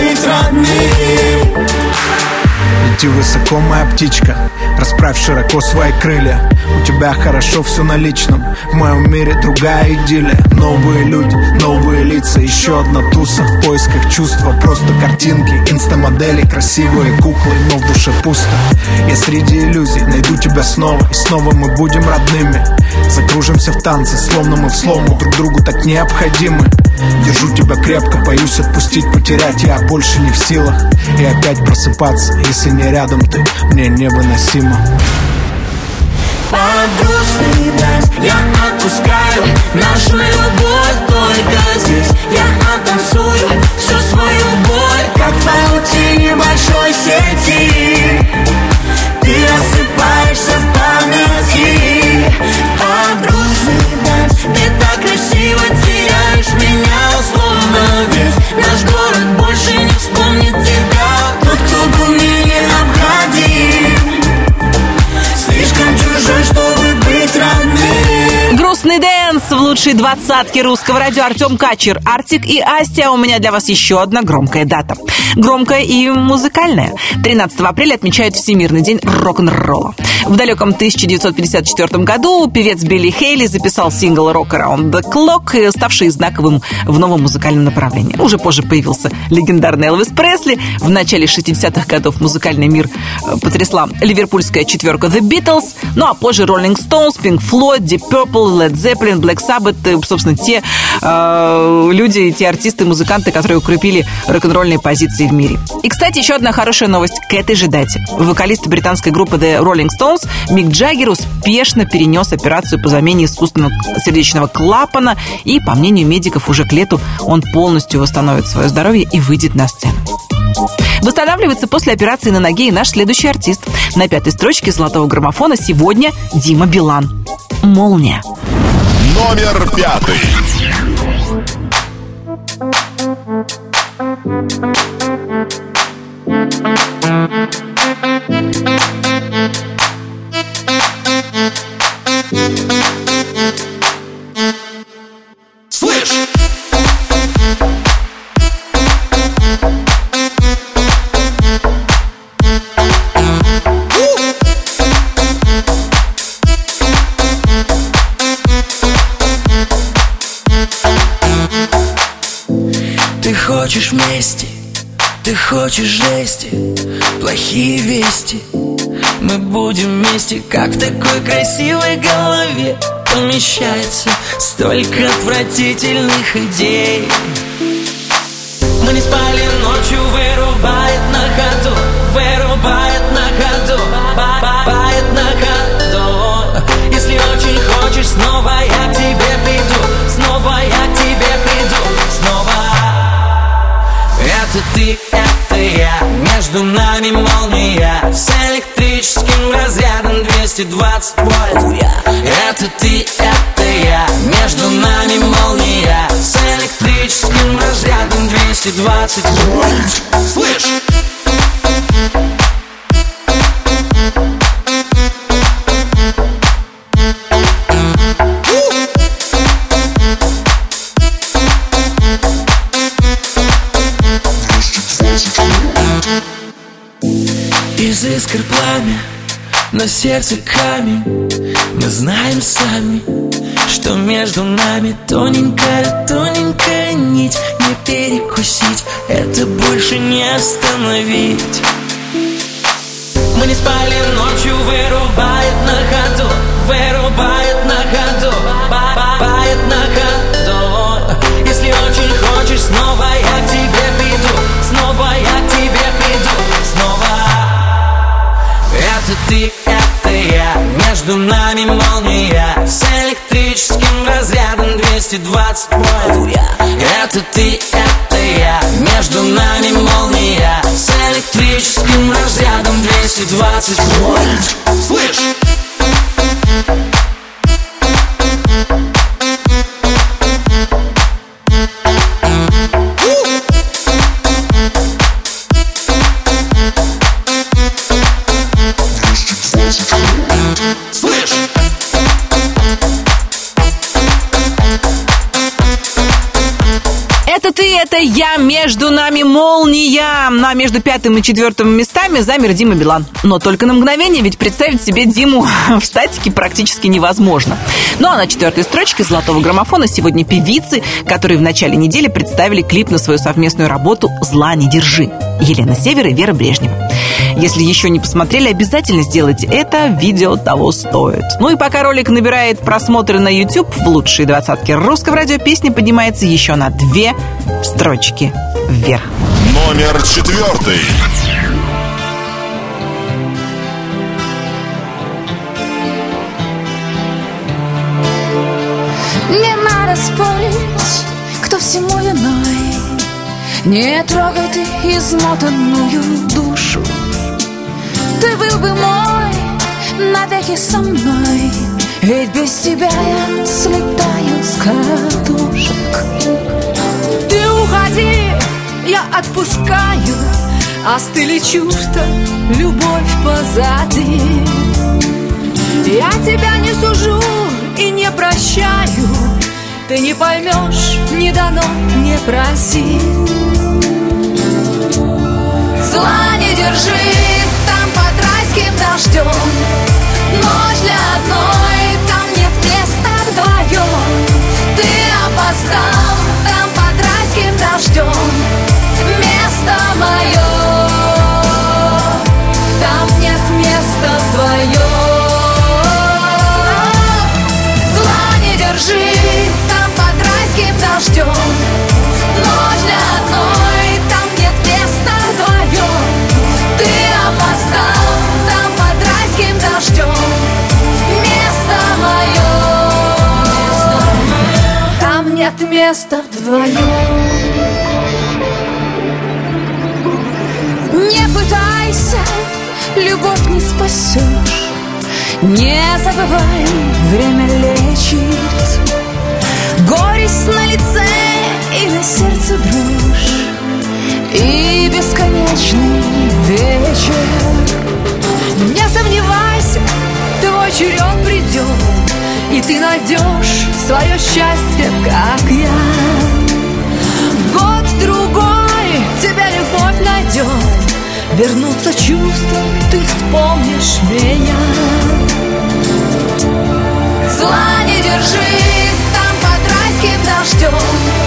Лети высоко, моя птичка Расправь широко свои крылья. У тебя хорошо все на личном В моем мире другая идиллия. Новые люди, новые лица Еще одна туса в поисках чувства. Просто картинки, инстамодели Красивые куклы, но в душе пусто. Я среди иллюзий найду тебя снова И снова мы будем родными. Закружимся в танце, словно мы в слому Друг другу так необходимы. Держу тебя крепко, боюсь отпустить, потерять. Я больше не в силах И опять просыпаться, если не рядом ты. Мне невыносимо. Под грустный дэнс я отпускаю. Нашу любовь только здесь. Я оттанцую всю свою боль Как в паутине большой сети. Ты рассыпаешься в памяти. Под грустный дэнс Ты так красиво теряешь меня Словно весь наш город больше не вспомнит тебя лучшей двадцатки русского радио Артем Качер, Артик и Асти. А у меня для вас еще одна громкая дата. Громкая и музыкальная. 13 апреля отмечают Всемирный день рок-н-ролла. В далеком 1954 году певец Билли Хейли записал сингл «Rock Around the Clock», ставший знаковым в новом музыкальном направлении. Уже позже появился легендарный Элвис Пресли. В начале 60-х годов музыкальный мир э, потрясла ливерпульская четверка The Beatles, ну а позже Rolling Stones, Pink Floyd, Deep Purple, Led Zeppelin, Black Sabbath, э, собственно, те э, люди, те артисты, музыканты, которые укрепили рок-н-ролльные позиции в мире. И, кстати, еще одна хорошая новость к этой же дате. Вокалист британской группы The Rolling Stones Мик Джаггер успешно перенес операцию по замене искусственного сердечного клапана, и, по мнению медиков, уже к лету он полностью восстановит свое здоровье и выйдет на сцену. Восстанавливается после операции на ноге и наш следующий артист. На пятой строчке золотого граммофона сегодня Дима Билан. «Молния». Номер пятый. Слышь! Хочешь мести, ты хочешь жести Плохие вести. Мы будем вместе, как в такой красивой голове. Помещается столько отвратительных идей. Мы не спали ночью, вырубает на ходу Вырубает на ходу, бает на ходу. Если очень хочешь, снова ты, это я. Между нами молния. С электрическим разрядом 220 вольт. Это ты, это я. Между нами молния. С электрическим разрядом 220 вольт. Слышь! Искр пламя На сердце камень. Мы знаем сами Что между нами тоненькая, тоненькая нить. Не перекусить Это больше не остановить. Мы не спали ночью Вырубает на ходу Вырубает это ты, это я Между нами молния С электрическим разрядом 220 вольт Это ты, это я Между нами молния С электрическим разрядом 220 вольт Слышь! Ты, это я, между нами молния. На между пятым и четвертым местами замер Дима Билан. Но только на мгновение, ведь представить себе Диму в статике практически невозможно. Ну а на четвертой строчке золотого граммофона сегодня певицы, которые в начале недели представили клип на свою совместную работу «Зла не держи». Елена Север и Вера Брежнева. Если еще не посмотрели, обязательно сделайте это. Видео того стоит. Ну и пока ролик набирает просмотры на YouTube, в лучшие двадцатки русского радио песня поднимается еще на две строчки вверх. Номер четвертый. Не надо спорить, кто всему виной Не трогай ты измотанную душу. Ты был бы мой навеки со мной Ведь без тебя я слетаю с катушек. Ты уходи, я отпускаю Остыли чувства, любовь позади. Я тебя не сужу и не прощаю Ты не поймешь, не дано, не проси Зла не держи, там под райским дождем Ночь для одной, там нет места вдвоем Ты опоздал, там под райским дождем Место мое, места вдвоем Не пытайся, любовь не спасешь Не забывай, время лечит. Горесть на лице и на сердце дрожь. И бесконечный вечер Ты найдешь свое счастье, как я. Год-другой тебя любовь найдет Вернутся чувства, ты вспомнишь меня. Зла не держи, там под райским дождем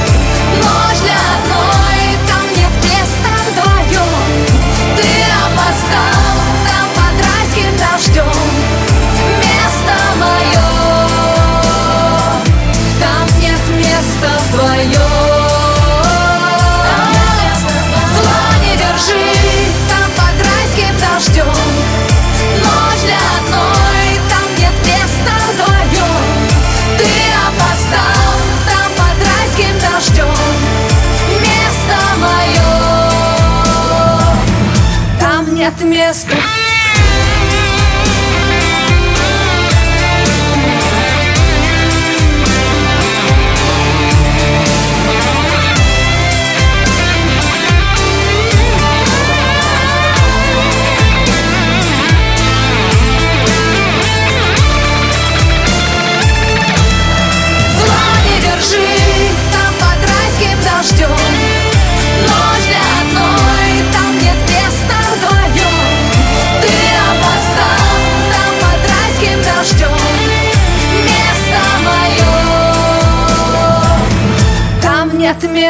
там нет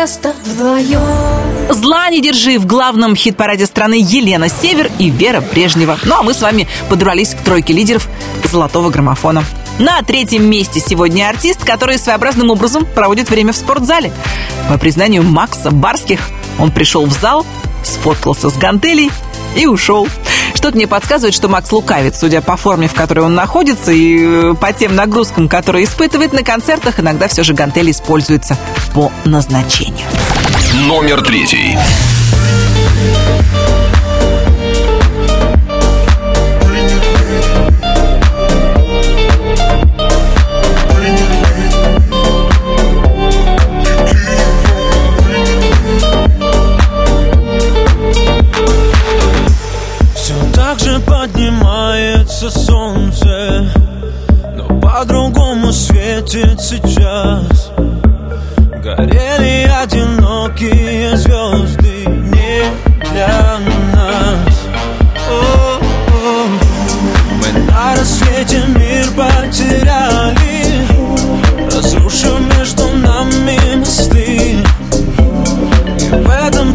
нет места вдвоем Зла не держи в главном хит-параде страны Елена Север и Вера Брежнева. Ну а мы с вами подобрались к тройке лидеров золотого граммофона. На третьем месте сегодня артист, который своеобразным образом проводит время в спортзале. По признанию Макса Барских, он пришел в зал, сфоткался с гантелей и ушел. Что-то мне подсказывает, что Макс лукавит, судя по форме, в которой он находится, и э, по тем нагрузкам, которые испытывает на концертах, иногда все же гантели используются по назначению. Номер третий. Поднимается солнце Но по-другому светит сейчас. Горели одинокие звезды Не для нас. О-о. Мы на рассвете мир потеряли Разрушив между нами мосты. И в этом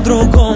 быть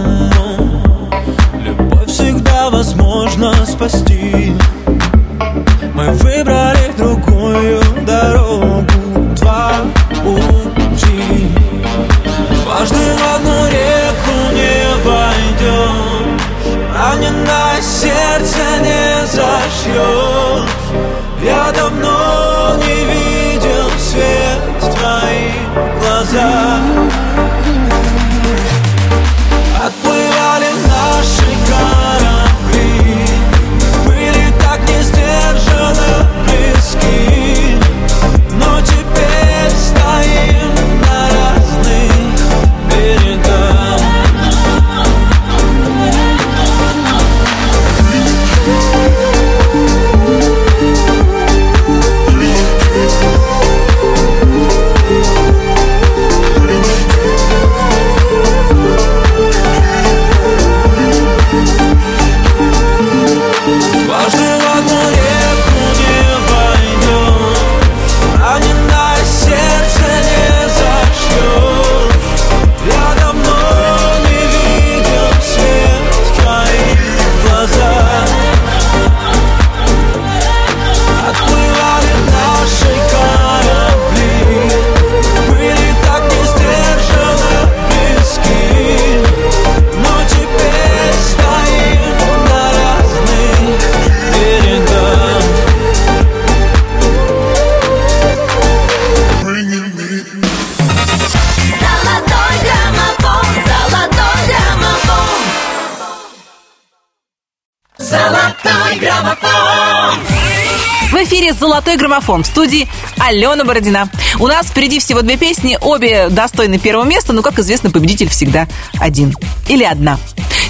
граммофон» в студии Алена Бородина. У нас впереди всего две песни, обе достойны первого места, но, как известно, победитель всегда один. Или одна.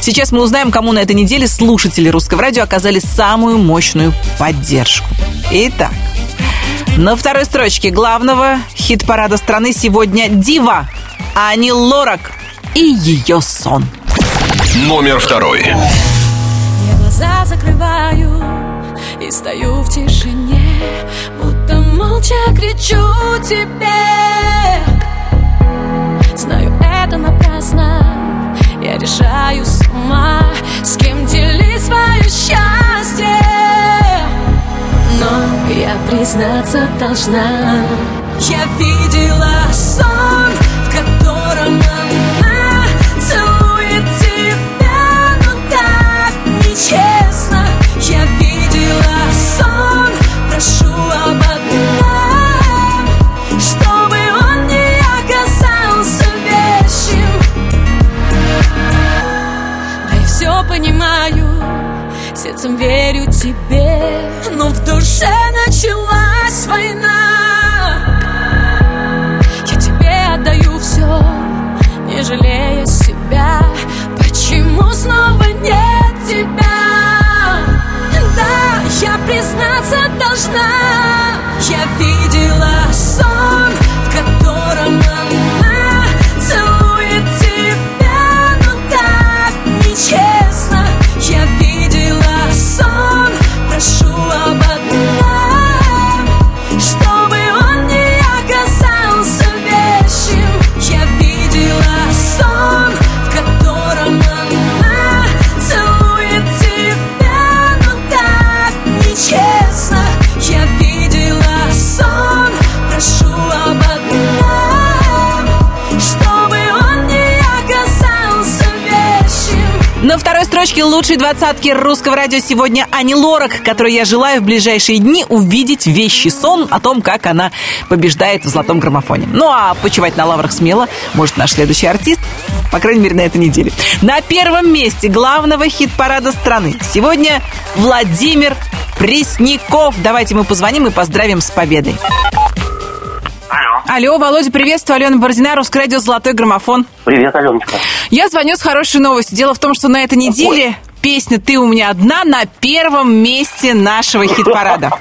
Сейчас мы узнаем, кому на этой неделе слушатели русского радио оказали самую мощную поддержку. Итак, на второй строчке главного хит-парада страны сегодня «Дива» Ани Лорак и ее сон. Номер второй. Я глаза закрываю и стою в тишине, будто молча кричу тебе. Знаю, это напрасно, я решаю сама, с кем делить свое счастье. Но я признаться должна, я видела сон, в котором сердцем верю тебе, но в душе началась война. Я тебе отдаю все, не жалея себя. Почему снова нет тебя? Да, я признаться должна. Я видела сон, в котором она строчке лучшей двадцатки русского радио сегодня Ани Лорак, которой я желаю в ближайшие дни увидеть вещий сон о том, как она побеждает в золотом граммофоне. Ну а почивать на лаврах смело может наш следующий артист, по крайней мере, на этой неделе. На первом месте главного хит-парада страны сегодня Владимир Пресняков. Давайте мы позвоним и поздравим с победой. Алло, Володя, приветствую. Алена Бородина, Русское радио «Золотой граммофон». Привет, Аленочка. Я звоню с хорошей новостью. Дело в том, что на этой неделе песня «Ты у меня одна» на первом месте нашего хит-парада.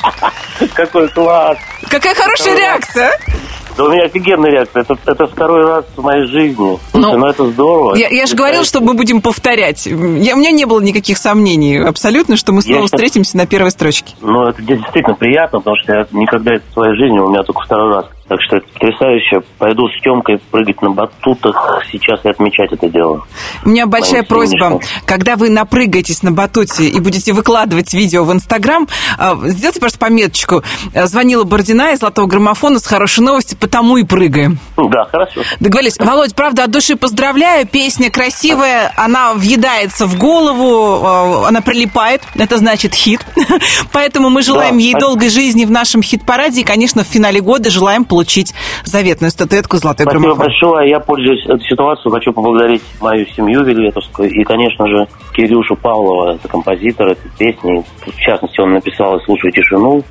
Какой класс. Какая хорошая реакция. а? Да у меня офигенная реакция. Это, это второй раз в моей жизни. Слушай, ну, это здорово. Я, я же говорил, что мы будем повторять. Я, у меня не было никаких сомнений абсолютно, что мы снова Я- встретимся на первой строчке. Ну, это действительно приятно, потому что я никогда это в своей жизни, у меня только второй раз. Так что это потрясающе. Пойду с Темкой прыгать на батутах сейчас и отмечать это дело. У меня большая Моим просьба, когда вы напрыгаетесь на батуте и будете выкладывать видео в Инстаграм, э, сделайте просто пометочку. Э, Звонила Бородина из «Золотого граммофона» с хорошей новостью, потому и прыгаем. Да, хорошо. Договорились. Володь, правда, от души поздравляю. Песня красивая, она въедается в голову, э, она прилипает. Это значит хит. Поэтому мы желаем Да, ей долгой жизни в нашем хит-параде. И, конечно, в финале года желаем получить заветную статуэтку «Золотой Спасибо граммофон». большое. Я, пользуясь этой ситуацией, хочу поблагодарить мою семью Вильветовскую и, конечно же, Кирюшу Павлова, это композитор этой песни. В частности, он написал «И слушай тишину»,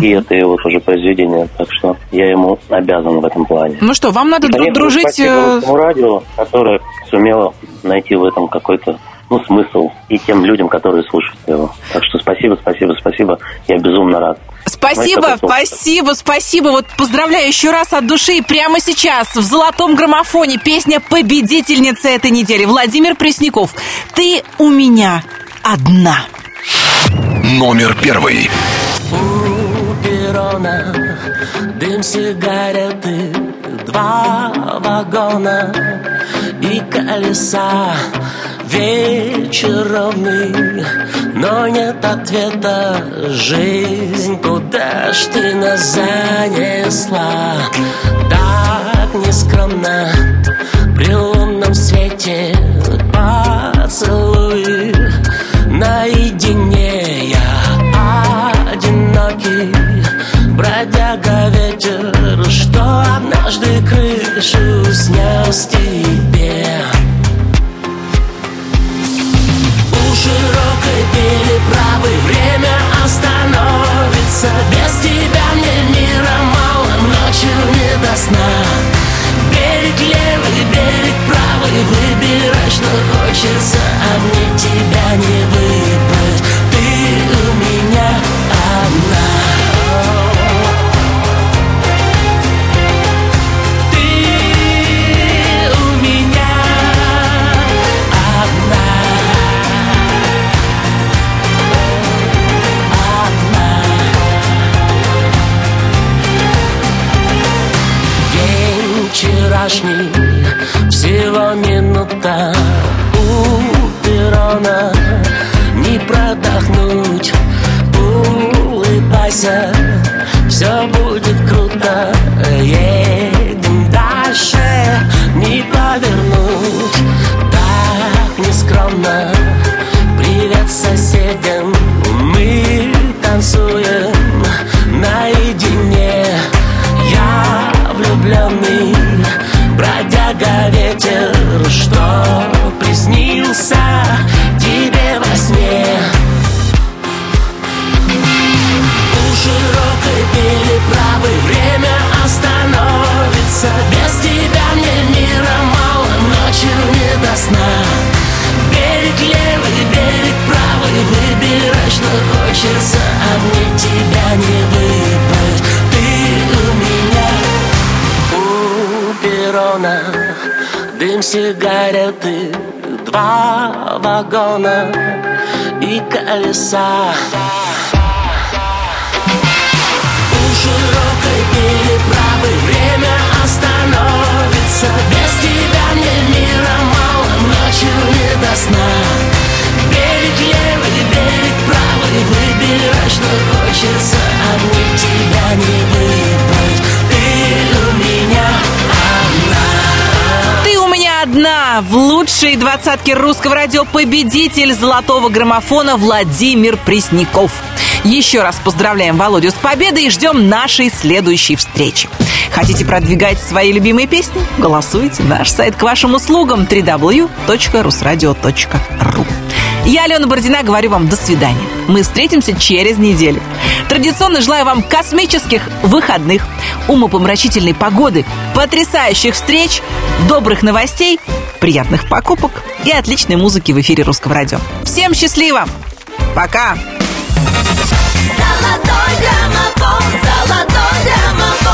и это его тоже произведение. Так что я ему обязан в этом плане. Ну что, вам надо И, конечно, дружить... спасибо э, радио, которое сумело найти в этом какой-то ну, смысл и тем людям, которые слушают его. Так что спасибо, спасибо, спасибо. Я безумно рад. Спасибо, спасибо, спасибо. Вот поздравляю еще раз от души. И Прямо сейчас в золотом граммофоне песня победительницы этой недели. Владимир Пресняков. Ты у меня одна. Номер первый. У перрона дым сигареты, два вагона и колеса. Вечер ровный, но нет ответа. Жизнь, куда ж ты нас занесла? Так нескромно при лунном свете поцелуй наедине я одинокий бродяга ветер, что однажды крышу снес тебе. Точно хочется, а мне тебя не выбрать хочется А мне тебя не выбрать, ты у меня У перрона дым сигареты Два вагона и колеса. У широкой переправы время остановится. Без тебя мне мира мало, ночью не до сна. Берег левый, берег правый, выбирай, что хочется А мне тебя не выбрать, ты у меня одна Ты у меня одна в лучшей двадцатке русского радио победитель золотого граммофона Владимир Пресняков. Еще раз поздравляем Володю с победой и ждем нашей следующей встречи. Хотите продвигать свои любимые песни? Голосуйте. Наш сайт к вашим услугам www.rusradio.ru Я, Алена Бородина, говорю вам до свидания. Мы встретимся через неделю. Традиционно желаю вам космических выходных, умопомрачительной погоды, потрясающих встреч, добрых новостей, приятных покупок и отличной музыки в эфире Русского радио. Всем счастливо! Пока! Золотой граммофон, золотой граммофон